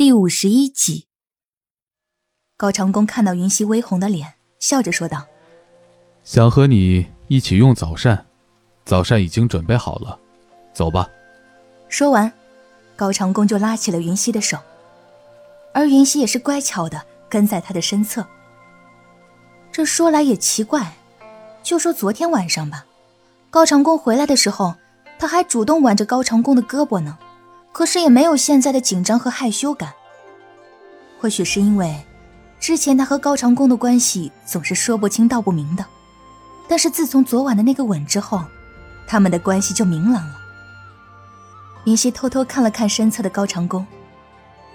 第五十一集，高长恭看到云溪微红的脸，笑着说道：“想和你一起用早膳，早膳已经准备好了，走吧。”说完，高长恭就拉起了云溪的手，而云溪也是乖巧的跟在他的身侧。这说来也奇怪，就说昨天晚上吧，高长恭回来的时候，他还主动挽着高长恭的胳膊呢。可是也没有现在的紧张和害羞感。或许是因为之前他和高长恭的关系总是说不清道不明的，但是自从昨晚的那个吻之后，他们的关系就明朗了。云溪偷偷看了看身侧的高长恭，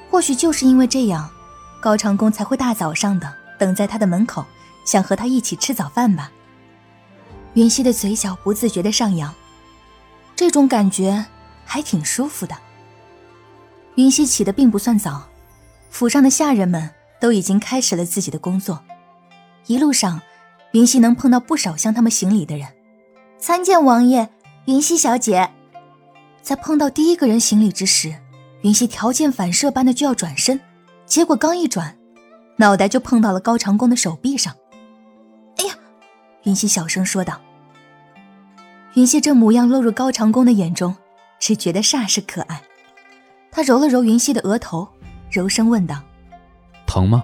或许就是因为这样，高长恭才会大早上的等在他的门口，想和他一起吃早饭吧。云溪的嘴角不自觉的上扬，这种感觉还挺舒服的。云溪起的并不算早，府上的下人们都已经开始了自己的工作。一路上，云溪能碰到不少向他们行礼的人。参见王爷，云溪小姐。在碰到第一个人行礼之时，云溪条件反射般的就要转身，结果刚一转，脑袋就碰到了高长恭的手臂上。哎呀！云溪小声说道。云溪这模样落入高长恭的眼中，只觉得煞是可爱。他揉了揉云溪的额头，柔声问道：“疼吗？”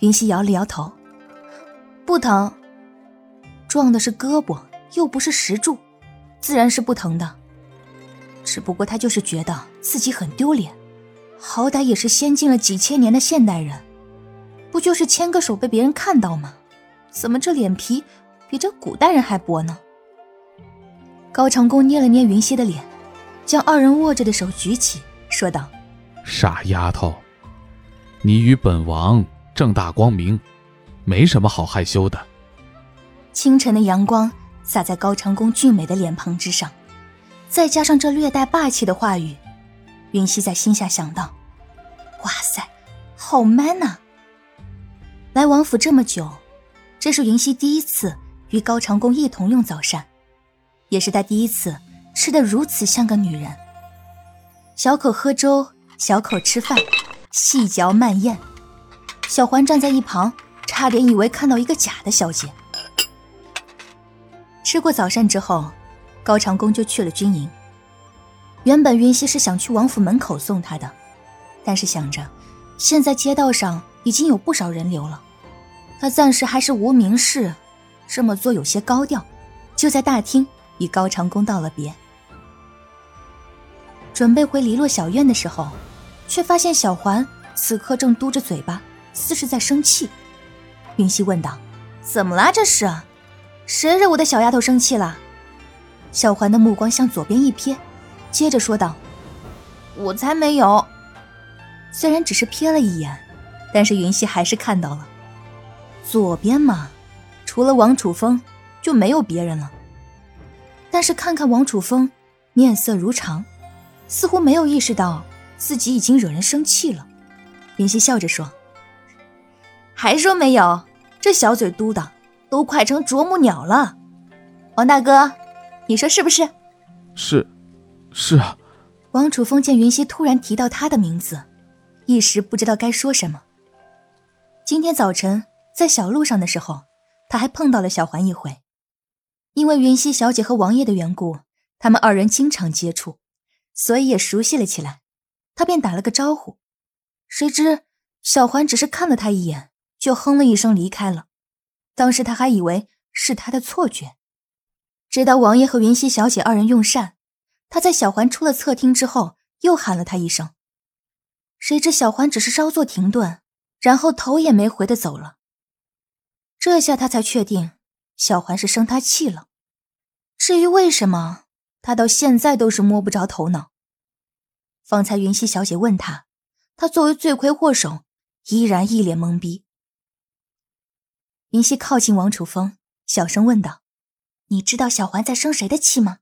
云溪摇了摇头：“不疼。撞的是胳膊，又不是石柱，自然是不疼的。只不过他就是觉得自己很丢脸，好歹也是先进了几千年的现代人，不就是牵个手被别人看到吗？怎么这脸皮比这古代人还薄呢？”高长恭捏了捏云溪的脸。将二人握着的手举起，说道：“傻丫头，你与本王正大光明，没什么好害羞的。”清晨的阳光洒在高长恭俊美的脸庞之上，再加上这略带霸气的话语，云溪在心下想到：“哇塞，好 man 呐！”来王府这么久，这是云溪第一次与高长恭一同用早膳，也是他第一次。吃的如此像个女人，小口喝粥，小口吃饭，细嚼慢咽。小环站在一旁，差点以为看到一个假的小姐。吃过早膳之后，高长恭就去了军营。原本云溪是想去王府门口送他的，但是想着现在街道上已经有不少人流了，他暂时还是无名氏，这么做有些高调，就在大厅与高长恭道了别。准备回篱落小院的时候，却发现小环此刻正嘟着嘴巴，似是在生气。云溪问道：“怎么啦？这是谁惹我的小丫头生气了？”小环的目光向左边一瞥，接着说道：“我才没有。”虽然只是瞥了一眼，但是云溪还是看到了。左边嘛，除了王楚风，就没有别人了。但是看看王楚风，面色如常。似乎没有意识到自己已经惹人生气了，云溪笑着说：“还说没有，这小嘴嘟的都快成啄木鸟了。”王大哥，你说是不是？是，是啊。王楚风见云溪突然提到他的名字，一时不知道该说什么。今天早晨在小路上的时候，他还碰到了小环一回，因为云溪小姐和王爷的缘故，他们二人经常接触。所以也熟悉了起来，他便打了个招呼，谁知小环只是看了他一眼，就哼了一声离开了。当时他还以为是他的错觉，直到王爷和云溪小姐二人用膳，他在小环出了侧厅之后又喊了他一声，谁知小环只是稍作停顿，然后头也没回的走了。这下他才确定小环是生他气了，至于为什么？他到现在都是摸不着头脑。方才云溪小姐问他，他作为罪魁祸首，依然一脸懵逼。云溪靠近王楚风，小声问道：“你知道小环在生谁的气吗？”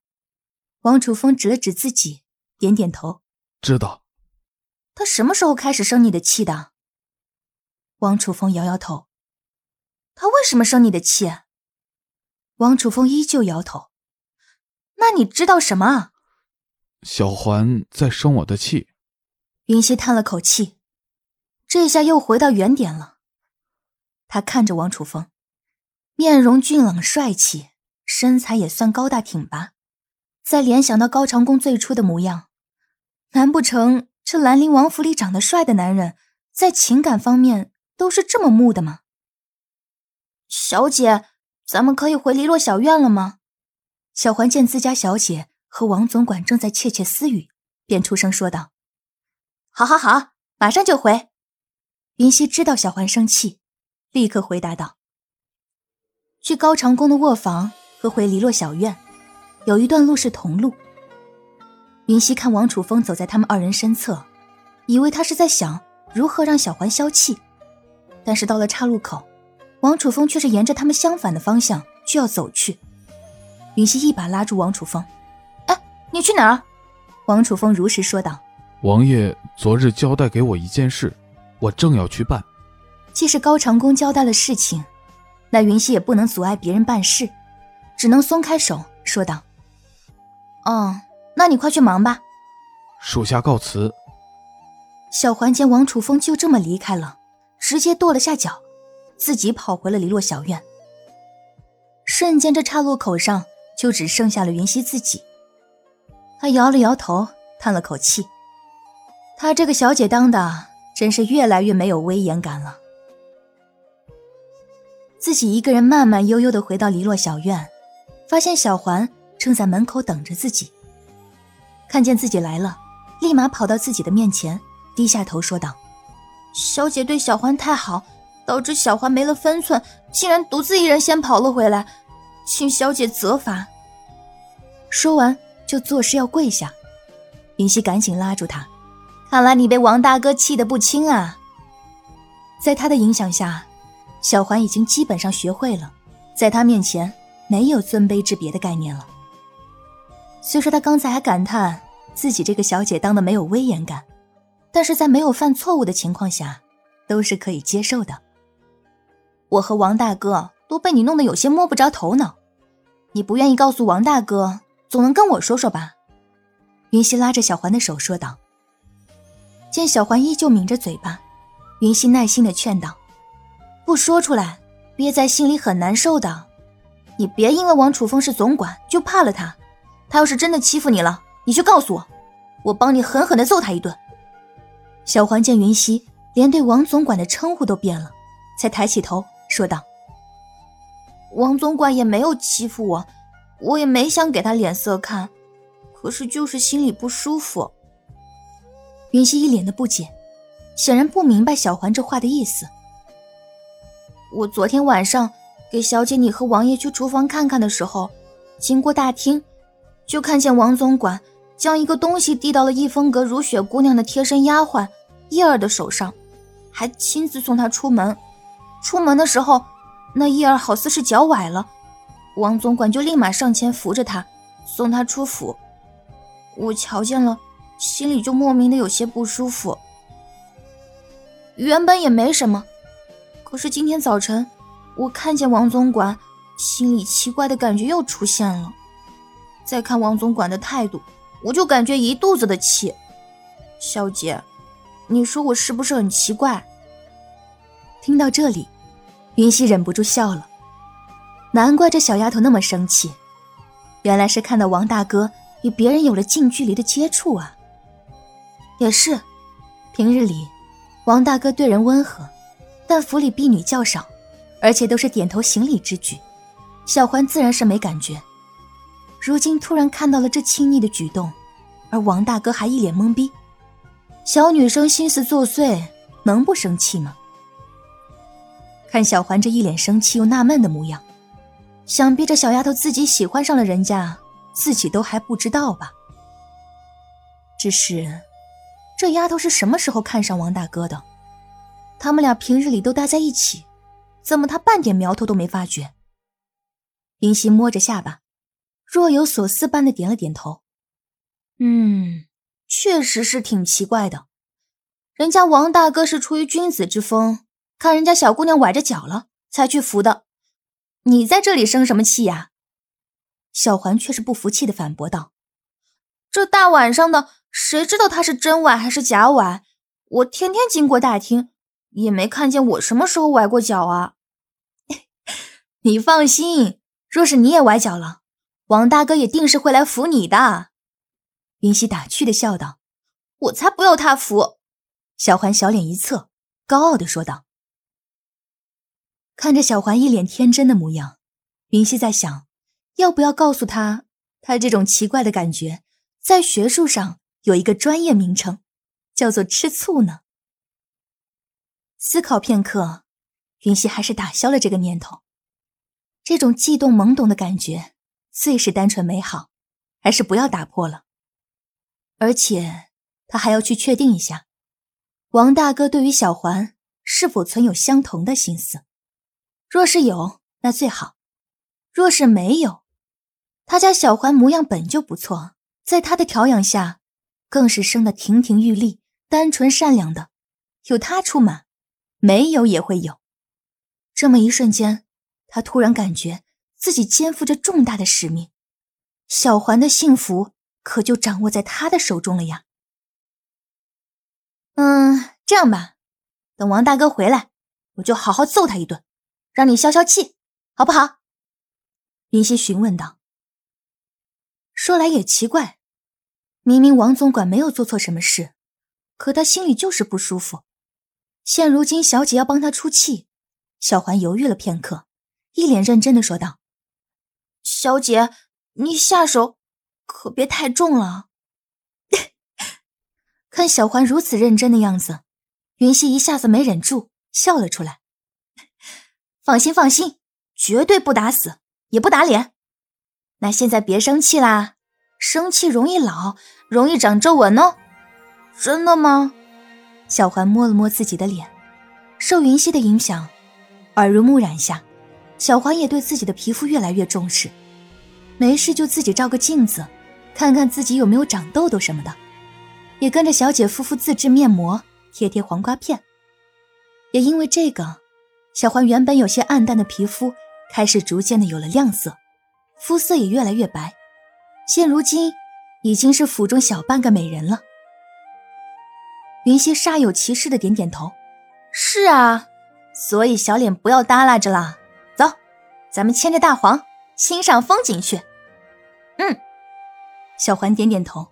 王楚风指了指自己，点点头：“知道。”他什么时候开始生你的气的？王楚风摇摇头：“他为什么生你的气？”王楚风依旧摇头。那你知道什么？小环在生我的气。云溪叹了口气，这下又回到原点了。他看着王楚风，面容俊朗帅气，身材也算高大挺拔。再联想到高长恭最初的模样，难不成这兰陵王府里长得帅的男人，在情感方面都是这么木的吗？小姐，咱们可以回篱落小院了吗？小环见自家小姐和王总管正在窃窃私语，便出声说道：“好，好，好，马上就回。”云溪知道小环生气，立刻回答道：“去高长恭的卧房和回篱落小院。”有一段路是同路。云溪看王楚风走在他们二人身侧，以为他是在想如何让小环消气，但是到了岔路口，王楚风却是沿着他们相反的方向就要走去。云溪一把拉住王楚风：“哎，你去哪儿？”王楚风如实说道：“王爷昨日交代给我一件事，我正要去办。”既是高长恭交代了事情，那云溪也不能阻碍别人办事，只能松开手说道。哦，那你快去忙吧。属下告辞。小环见王楚风就这么离开了，直接跺了下脚，自己跑回了篱落小院。瞬间，这岔路口上就只剩下了云溪自己。他摇了摇头，叹了口气。他这个小姐当的真是越来越没有威严感了。自己一个人慢慢悠悠的回到篱落小院，发现小环。正在门口等着自己，看见自己来了，立马跑到自己的面前，低下头说道：“小姐对小环太好，导致小环没了分寸，竟然独自一人先跑了回来，请小姐责罚。”说完就作势要跪下，云溪赶紧拉住他：“看来你被王大哥气得不轻啊！”在他的影响下，小环已经基本上学会了，在他面前没有尊卑之别的概念了。虽说他刚才还感叹自己这个小姐当的没有威严感，但是在没有犯错误的情况下，都是可以接受的。我和王大哥都被你弄得有些摸不着头脑，你不愿意告诉王大哥，总能跟我说说吧？云溪拉着小环的手说道。见小环依旧抿着嘴巴，云溪耐心的劝道：“不说出来，憋在心里很难受的。你别因为王楚风是总管就怕了他。”他要是真的欺负你了，你就告诉我，我帮你狠狠的揍他一顿。小环见云溪连对王总管的称呼都变了，才抬起头说道：“王总管也没有欺负我，我也没想给他脸色看，可是就是心里不舒服。”云溪一脸的不解，显然不明白小环这话的意思。我昨天晚上给小姐你和王爷去厨房看看的时候，经过大厅。就看见王总管将一个东西递到了逸风阁如雪姑娘的贴身丫鬟叶儿的手上，还亲自送她出门。出门的时候，那叶儿好似是脚崴了，王总管就立马上前扶着她，送她出府。我瞧见了，心里就莫名的有些不舒服。原本也没什么，可是今天早晨我看见王总管，心里奇怪的感觉又出现了。再看王总管的态度，我就感觉一肚子的气。小姐，你说我是不是很奇怪？听到这里，云溪忍不住笑了。难怪这小丫头那么生气，原来是看到王大哥与别人有了近距离的接触啊。也是，平日里王大哥对人温和，但府里婢女较少，而且都是点头行礼之举，小环自然是没感觉。如今突然看到了这亲昵的举动，而王大哥还一脸懵逼。小女生心思作祟，能不生气吗？看小环这一脸生气又纳闷的模样，想必这小丫头自己喜欢上了人家，自己都还不知道吧。只是，这丫头是什么时候看上王大哥的？他们俩平日里都待在一起，怎么他半点苗头都没发觉？林夕摸着下巴。若有所思般的点了点头，嗯，确实是挺奇怪的。人家王大哥是出于君子之风，看人家小姑娘崴着脚了，才去扶的。你在这里生什么气呀？小环却是不服气的反驳道：“这大晚上的，谁知道他是真崴还是假崴？我天天经过大厅，也没看见我什么时候崴过脚啊。你放心，若是你也崴脚了，王大哥也定是会来扶你的。云溪打趣的笑道：“我才不要他扶。”小环小脸一侧，高傲的说道。看着小环一脸天真的模样，云溪在想，要不要告诉他，他这种奇怪的感觉，在学术上有一个专业名称。叫做吃醋呢。思考片刻，云溪还是打消了这个念头。这种悸动懵懂的感觉，最是单纯美好，还是不要打破了。而且，他还要去确定一下，王大哥对于小环是否存有相同的心思。若是有，那最好；若是没有，他家小环模样本就不错，在他的调养下，更是生得亭亭玉立。单纯善良的，有他出马，没有也会有。这么一瞬间，他突然感觉自己肩负着重大的使命，小环的幸福可就掌握在他的手中了呀。嗯，这样吧，等王大哥回来，我就好好揍他一顿，让你消消气，好不好？云溪询问道。说来也奇怪，明明王总管没有做错什么事。可他心里就是不舒服。现如今小姐要帮他出气，小环犹豫了片刻，一脸认真的说道：“小姐，你下手可别太重了。” 看小环如此认真的样子，云溪一下子没忍住笑了出来。“放心放心，绝对不打死，也不打脸。那现在别生气啦，生气容易老，容易长皱纹哦。”真的吗？小环摸了摸自己的脸，受云溪的影响，耳濡目染下，小环也对自己的皮肤越来越重视。没事就自己照个镜子，看看自己有没有长痘痘什么的，也跟着小姐敷敷自制面膜，贴贴黄瓜片。也因为这个，小环原本有些暗淡的皮肤开始逐渐的有了亮色，肤色也越来越白，现如今已经是府中小半个美人了。云溪煞有其事的点点头：“是啊，所以小脸不要耷拉着了。走，咱们牵着大黄欣赏风景去。”嗯，小环点点头。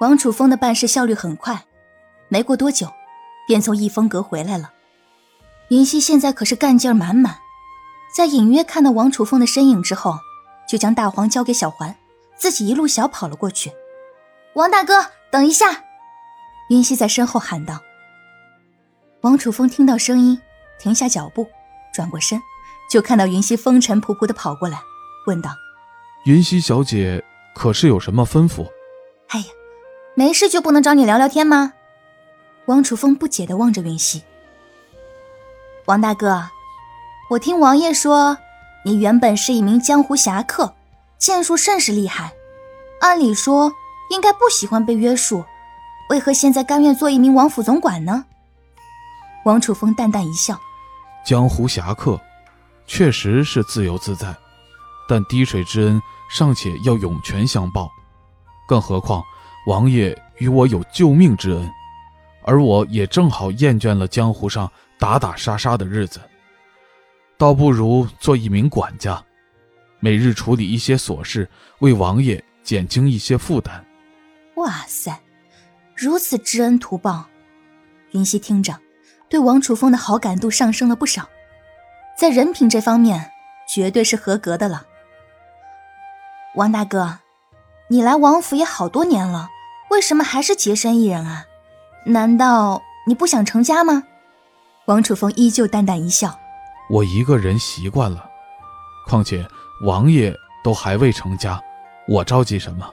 王楚风的办事效率很快，没过多久，便从逸风阁回来了。云溪现在可是干劲儿满满，在隐约看到王楚风的身影之后，就将大黄交给小环，自己一路小跑了过去。王大哥，等一下！云溪在身后喊道：“王楚风听到声音，停下脚步，转过身，就看到云溪风尘仆仆的跑过来，问道：‘云溪小姐，可是有什么吩咐？’哎呀，没事就不能找你聊聊天吗？”王楚风不解的望着云溪。王大哥，我听王爷说，你原本是一名江湖侠客，剑术甚是厉害，按理说应该不喜欢被约束。为何现在甘愿做一名王府总管呢？王楚风淡淡一笑：“江湖侠客，确实是自由自在，但滴水之恩尚且要涌泉相报，更何况王爷与我有救命之恩，而我也正好厌倦了江湖上打打杀杀的日子，倒不如做一名管家，每日处理一些琐事，为王爷减轻一些负担。”哇塞！如此知恩图报，云溪听着，对王楚风的好感度上升了不少，在人品这方面绝对是合格的了。王大哥，你来王府也好多年了，为什么还是洁身一人啊？难道你不想成家吗？王楚风依旧淡淡一笑：“我一个人习惯了，况且王爷都还未成家，我着急什么？”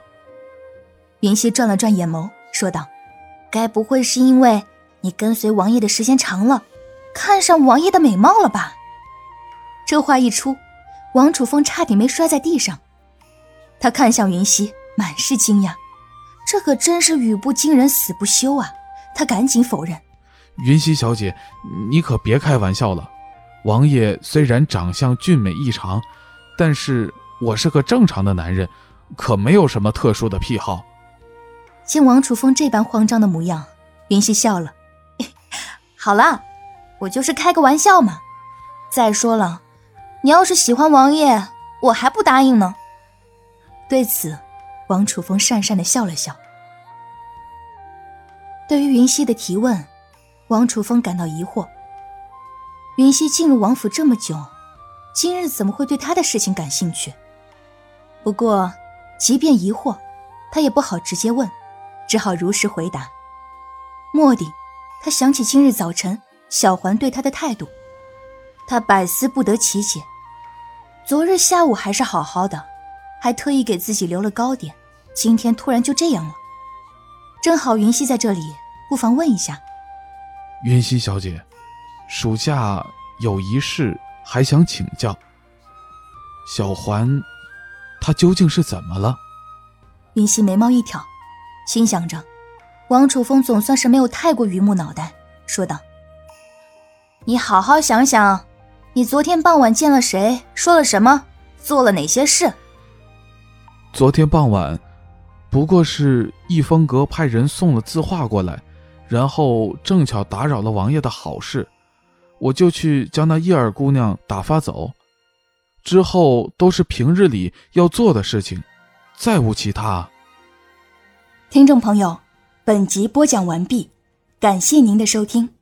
云溪转了转眼眸，说道。该不会是因为你跟随王爷的时间长了，看上王爷的美貌了吧？这话一出，王楚风差点没摔在地上。他看向云溪，满是惊讶，这可真是语不惊人死不休啊！他赶紧否认：“云溪小姐，你可别开玩笑了。王爷虽然长相俊美异常，但是我是个正常的男人，可没有什么特殊的癖好。”见王楚风这般慌张的模样，云溪笑了：“ 好了，我就是开个玩笑嘛。再说了，你要是喜欢王爷，我还不答应呢。”对此，王楚风讪讪的笑了笑。对于云溪的提问，王楚风感到疑惑。云溪进入王府这么久，今日怎么会对他的事情感兴趣？不过，即便疑惑，他也不好直接问。只好如实回答。蓦地，他想起今日早晨小环对他的态度，他百思不得其解。昨日下午还是好好的，还特意给自己留了糕点，今天突然就这样了。正好云溪在这里，不妨问一下。云溪小姐，属下有一事还想请教。小环，她究竟是怎么了？云溪眉毛一挑。心想着，王楚风总算是没有太过榆木脑袋，说道：“你好好想想，你昨天傍晚见了谁，说了什么，做了哪些事？”昨天傍晚，不过是逸风阁派人送了字画过来，然后正巧打扰了王爷的好事，我就去将那叶儿姑娘打发走。之后都是平日里要做的事情，再无其他。听众朋友，本集播讲完毕，感谢您的收听。